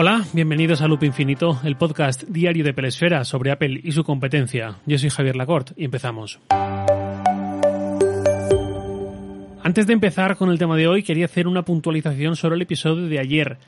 Hola, bienvenidos a Loop Infinito, el podcast diario de Pelesfera sobre Apple y su competencia. Yo soy Javier Lacorte y empezamos. Antes de empezar con el tema de hoy, quería hacer una puntualización sobre el episodio de ayer.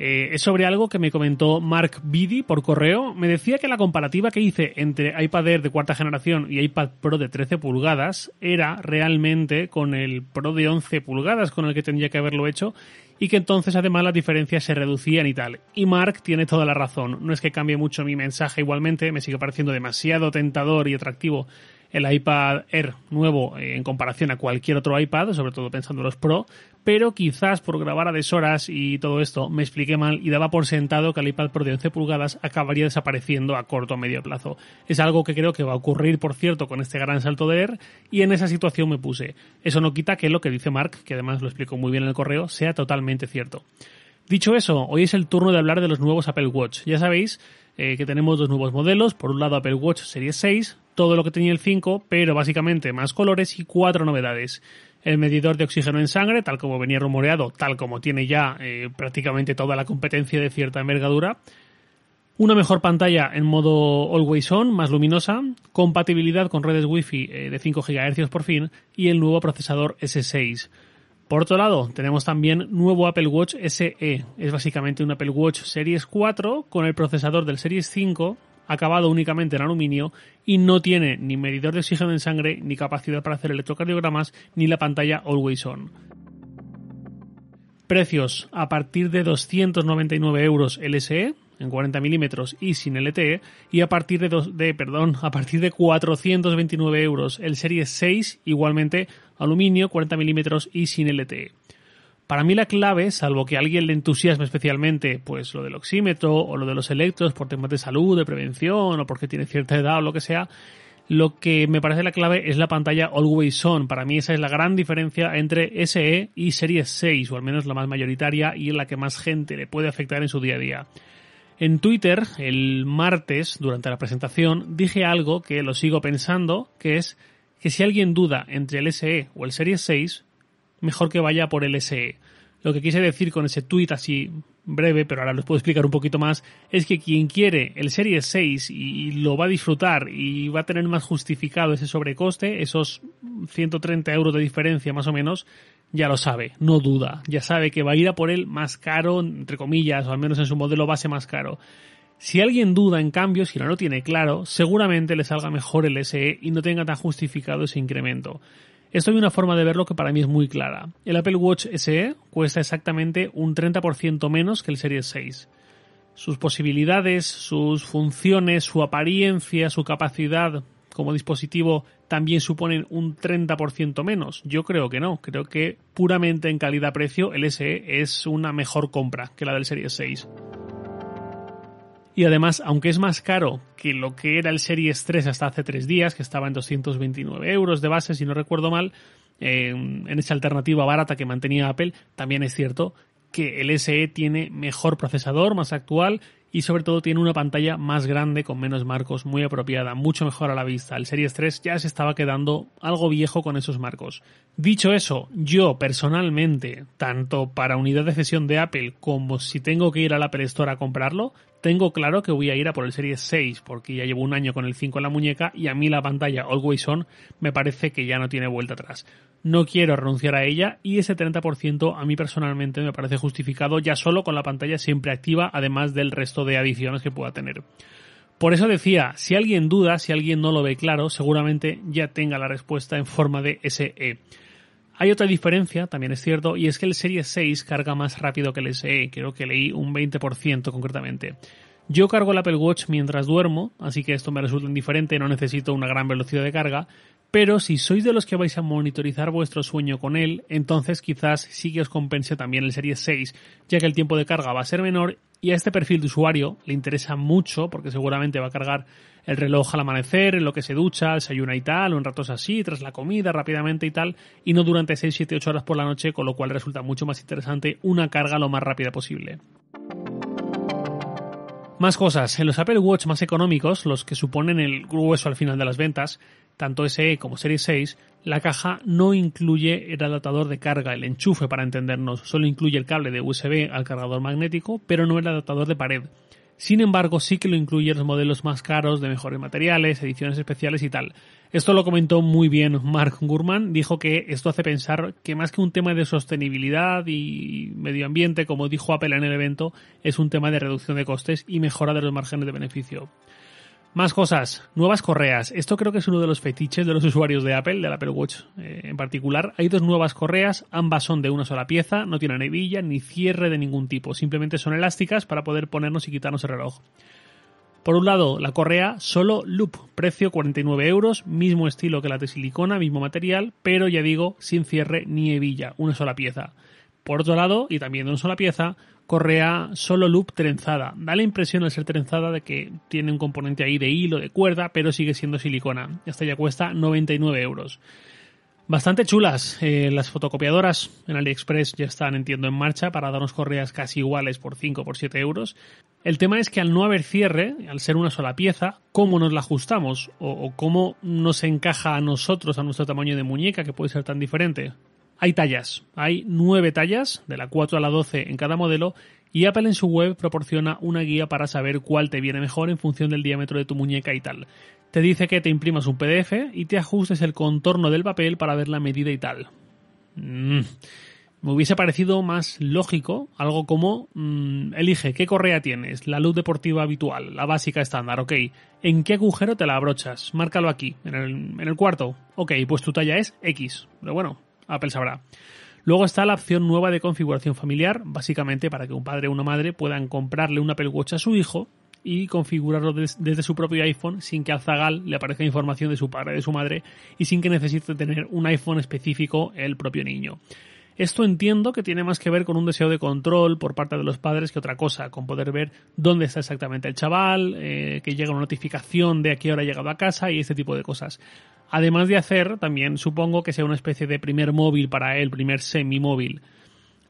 Eh, es sobre algo que me comentó Mark Bidi por correo. Me decía que la comparativa que hice entre iPad Air de cuarta generación y iPad Pro de 13 pulgadas era realmente con el Pro de 11 pulgadas con el que tendría que haberlo hecho y que entonces además las diferencias se reducían y tal. Y Mark tiene toda la razón. No es que cambie mucho mi mensaje igualmente, me sigue pareciendo demasiado tentador y atractivo el iPad Air nuevo eh, en comparación a cualquier otro iPad, sobre todo pensando en los Pro, pero quizás por grabar a deshoras y todo esto me expliqué mal y daba por sentado que el iPad Pro de 11 pulgadas acabaría desapareciendo a corto o medio plazo. Es algo que creo que va a ocurrir, por cierto, con este gran salto de Air y en esa situación me puse. Eso no quita que lo que dice Mark, que además lo explico muy bien en el correo, sea totalmente cierto. Dicho eso, hoy es el turno de hablar de los nuevos Apple Watch. Ya sabéis eh, que tenemos dos nuevos modelos. Por un lado Apple Watch Series 6, todo lo que tenía el 5, pero básicamente más colores y cuatro novedades. El medidor de oxígeno en sangre, tal como venía rumoreado, tal como tiene ya eh, prácticamente toda la competencia de cierta envergadura. Una mejor pantalla en modo Always On, más luminosa, compatibilidad con redes Wi-Fi eh, de 5 GHz por fin y el nuevo procesador S6. Por otro lado, tenemos también nuevo Apple Watch SE. Es básicamente un Apple Watch Series 4 con el procesador del Series 5 acabado únicamente en aluminio y no tiene ni medidor de oxígeno en sangre, ni capacidad para hacer electrocardiogramas, ni la pantalla Always On. Precios a partir de 299 euros LSE en 40 milímetros y sin LTE y a partir de, de, perdón, a partir de 429 euros el Series 6 igualmente aluminio 40 milímetros y sin LTE. Para mí la clave, salvo que alguien le entusiasme especialmente, pues lo del oxímetro o lo de los electros por temas de salud, de prevención o porque tiene cierta edad o lo que sea, lo que me parece la clave es la pantalla Always On. Para mí esa es la gran diferencia entre SE y Series 6, o al menos la más mayoritaria y la que más gente le puede afectar en su día a día. En Twitter, el martes, durante la presentación, dije algo que lo sigo pensando, que es que si alguien duda entre el SE o el Series 6, mejor que vaya por el SE. Lo que quise decir con ese tweet así breve, pero ahora les puedo explicar un poquito más, es que quien quiere el Series 6 y lo va a disfrutar y va a tener más justificado ese sobrecoste, esos 130 euros de diferencia más o menos, ya lo sabe, no duda, ya sabe que va a ir a por él más caro, entre comillas, o al menos en su modelo base más caro. Si alguien duda, en cambio, si no lo tiene claro, seguramente le salga mejor el SE y no tenga tan justificado ese incremento. Esto hay una forma de verlo que para mí es muy clara. El Apple Watch SE cuesta exactamente un 30% menos que el Series 6. Sus posibilidades, sus funciones, su apariencia, su capacidad como dispositivo también suponen un 30% menos. Yo creo que no. Creo que puramente en calidad-precio el SE es una mejor compra que la del Series 6. Y además, aunque es más caro que lo que era el Series 3 hasta hace tres días, que estaba en 229 euros de base, si no recuerdo mal, en esa alternativa barata que mantenía Apple, también es cierto que el SE tiene mejor procesador, más actual y sobre todo tiene una pantalla más grande con menos marcos, muy apropiada, mucho mejor a la vista. El Series 3 ya se estaba quedando algo viejo con esos marcos. Dicho eso, yo personalmente, tanto para unidad de cesión de Apple como si tengo que ir al Apple Store a comprarlo, tengo claro que voy a ir a por el Series 6 porque ya llevo un año con el 5 en la muñeca y a mí la pantalla Always On me parece que ya no tiene vuelta atrás. No quiero renunciar a ella y ese 30% a mí personalmente me parece justificado ya solo con la pantalla siempre activa además del resto de adiciones que pueda tener. Por eso decía, si alguien duda, si alguien no lo ve claro, seguramente ya tenga la respuesta en forma de SE. Hay otra diferencia, también es cierto, y es que el Series 6 carga más rápido que el SE, creo que leí un 20% concretamente. Yo cargo el Apple Watch mientras duermo, así que esto me resulta indiferente, no necesito una gran velocidad de carga, pero si sois de los que vais a monitorizar vuestro sueño con él, entonces quizás sí que os compense también el Series 6, ya que el tiempo de carga va a ser menor y a este perfil de usuario le interesa mucho porque seguramente va a cargar el reloj al amanecer, en lo que se ducha, desayuna y tal, o en ratos así, tras la comida, rápidamente y tal, y no durante 6, 7, 8 horas por la noche, con lo cual resulta mucho más interesante una carga lo más rápida posible. Más cosas. En los Apple Watch más económicos, los que suponen el grueso al final de las ventas, tanto SE como Series 6, La caja no incluye el adaptador de carga, el enchufe para entendernos, solo incluye el cable de USB al cargador magnético, pero no el adaptador de pared. Sin embargo, sí que lo incluye los modelos más caros, de mejores materiales, ediciones especiales y tal. Esto lo comentó muy bien Mark Gurman, dijo que esto hace pensar que más que un tema de sostenibilidad y medio ambiente, como dijo Apple en el evento, es un tema de reducción de costes y mejora de los márgenes de beneficio. Más cosas, nuevas correas. Esto creo que es uno de los fetiches de los usuarios de Apple, del Apple Watch eh, en particular. Hay dos nuevas correas, ambas son de una sola pieza, no tienen hebilla ni cierre de ningún tipo, simplemente son elásticas para poder ponernos y quitarnos el reloj. Por un lado, la correa solo loop, precio 49 euros, mismo estilo que la de silicona, mismo material, pero ya digo, sin cierre ni hebilla, una sola pieza. Por otro lado, y también de una sola pieza, correa solo loop trenzada. Da la impresión al ser trenzada de que tiene un componente ahí de hilo, de cuerda, pero sigue siendo silicona. Esta ya cuesta 99 euros. Bastante chulas. Eh, las fotocopiadoras en AliExpress ya están, entiendo, en marcha para darnos correas casi iguales por 5 o por 7 euros. El tema es que al no haber cierre, al ser una sola pieza, ¿cómo nos la ajustamos? O, o cómo nos encaja a nosotros, a nuestro tamaño de muñeca, que puede ser tan diferente. Hay tallas, hay nueve tallas, de la 4 a la 12 en cada modelo, y Apple en su web proporciona una guía para saber cuál te viene mejor en función del diámetro de tu muñeca y tal. Te dice que te imprimas un PDF y te ajustes el contorno del papel para ver la medida y tal. Mm. Me hubiese parecido más lógico algo como mm, elige qué correa tienes, la luz deportiva habitual, la básica estándar, ok. ¿En qué agujero te la abrochas? Márcalo aquí, en el, en el cuarto. Ok, pues tu talla es X. Pero bueno, Apple sabrá. Luego está la opción nueva de configuración familiar, básicamente para que un padre o una madre puedan comprarle un Apple Watch a su hijo y configurarlo desde su propio iPhone sin que al zagal le aparezca información de su padre de su madre y sin que necesite tener un iPhone específico el propio niño. Esto entiendo que tiene más que ver con un deseo de control por parte de los padres que otra cosa, con poder ver dónde está exactamente el chaval, eh, que llega una notificación de a qué hora ha llegado a casa y este tipo de cosas. Además de hacer, también supongo que sea una especie de primer móvil para él, primer semi-móvil.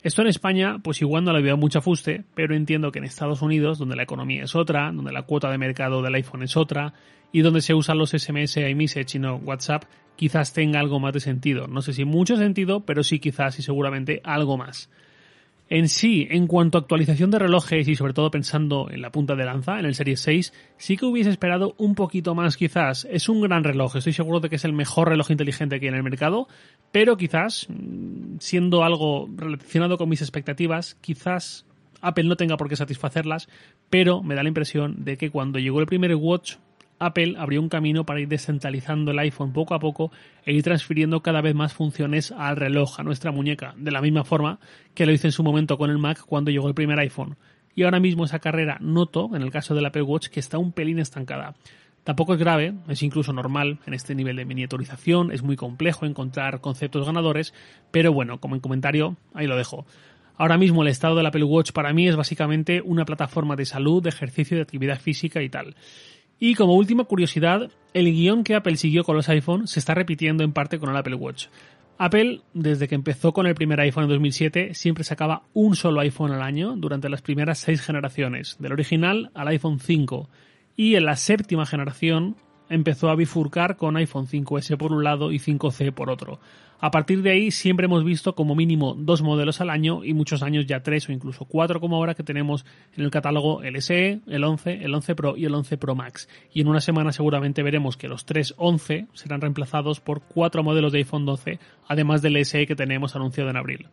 Esto en España, pues igual no le veo mucho afuste, pero entiendo que en Estados Unidos, donde la economía es otra, donde la cuota de mercado del iPhone es otra, y donde se usan los SMS, iMessage y no WhatsApp, quizás tenga algo más de sentido. No sé si mucho sentido, pero sí quizás y seguramente algo más. En sí, en cuanto a actualización de relojes y sobre todo pensando en la punta de lanza, en el Series 6, sí que hubiese esperado un poquito más quizás. Es un gran reloj, estoy seguro de que es el mejor reloj inteligente que hay en el mercado, pero quizás, mm, siendo algo relacionado con mis expectativas, quizás Apple no tenga por qué satisfacerlas, pero me da la impresión de que cuando llegó el primer Watch Apple abrió un camino para ir descentralizando el iPhone poco a poco e ir transfiriendo cada vez más funciones al reloj, a nuestra muñeca, de la misma forma que lo hizo en su momento con el Mac cuando llegó el primer iPhone. Y ahora mismo esa carrera noto, en el caso del Apple Watch, que está un pelín estancada. Tampoco es grave, es incluso normal en este nivel de miniaturización, es muy complejo encontrar conceptos ganadores, pero bueno, como en comentario, ahí lo dejo. Ahora mismo el estado del Apple Watch para mí es básicamente una plataforma de salud, de ejercicio, de actividad física y tal. Y como última curiosidad, el guion que Apple siguió con los iPhone se está repitiendo en parte con el Apple Watch. Apple, desde que empezó con el primer iPhone en 2007, siempre sacaba un solo iPhone al año durante las primeras seis generaciones, del original al iPhone 5. Y en la séptima generación empezó a bifurcar con iPhone 5S por un lado y 5C por otro. A partir de ahí siempre hemos visto como mínimo dos modelos al año y muchos años ya tres o incluso cuatro como ahora que tenemos en el catálogo el SE, el 11, el 11 Pro y el 11 Pro Max. Y en una semana seguramente veremos que los tres 11 serán reemplazados por cuatro modelos de iPhone 12, además del SE que tenemos anunciado en abril.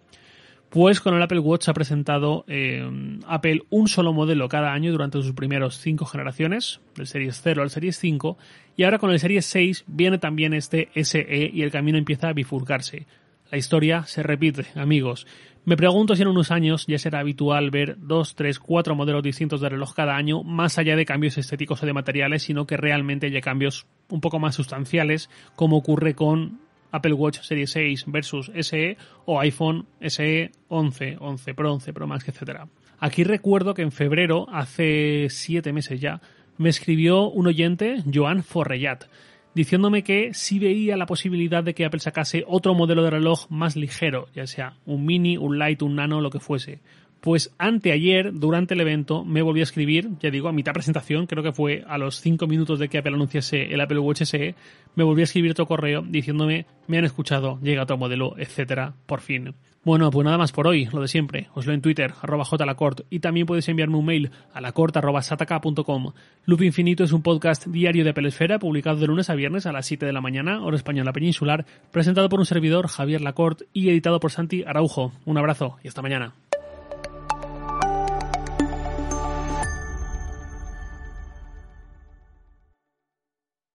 Pues con el Apple Watch ha presentado eh, Apple un solo modelo cada año durante sus primeros cinco generaciones, del Series 0 al Series 5, y ahora con el Series 6 viene también este SE y el camino empieza a bifurcarse. La historia se repite, amigos. Me pregunto si en unos años ya será habitual ver dos, tres, cuatro modelos distintos de reloj cada año, más allá de cambios estéticos o de materiales, sino que realmente haya cambios un poco más sustanciales, como ocurre con Apple Watch Series 6 versus SE o iPhone SE 11, 11 Pro, 11 Pro Max, etc. Aquí recuerdo que en febrero, hace siete meses ya, me escribió un oyente, Joan Forrellat, diciéndome que sí veía la posibilidad de que Apple sacase otro modelo de reloj más ligero, ya sea un mini, un light, un nano, lo que fuese. Pues anteayer, durante el evento, me volví a escribir, ya digo, a mitad presentación, creo que fue a los 5 minutos de que Apple anunciase el Apple Watch SE, me volví a escribir otro correo diciéndome, me han escuchado, llega otro modelo, etcétera, por fin. Bueno, pues nada más por hoy, lo de siempre. Os leo en Twitter, arroba jlacort, y también podéis enviarme un mail a lacort.sataka.com. Loop Infinito es un podcast diario de Pelesfera, publicado de lunes a viernes a las 7 de la mañana, hora española peninsular, presentado por un servidor, Javier Lacort, y editado por Santi Araujo. Un abrazo y hasta mañana.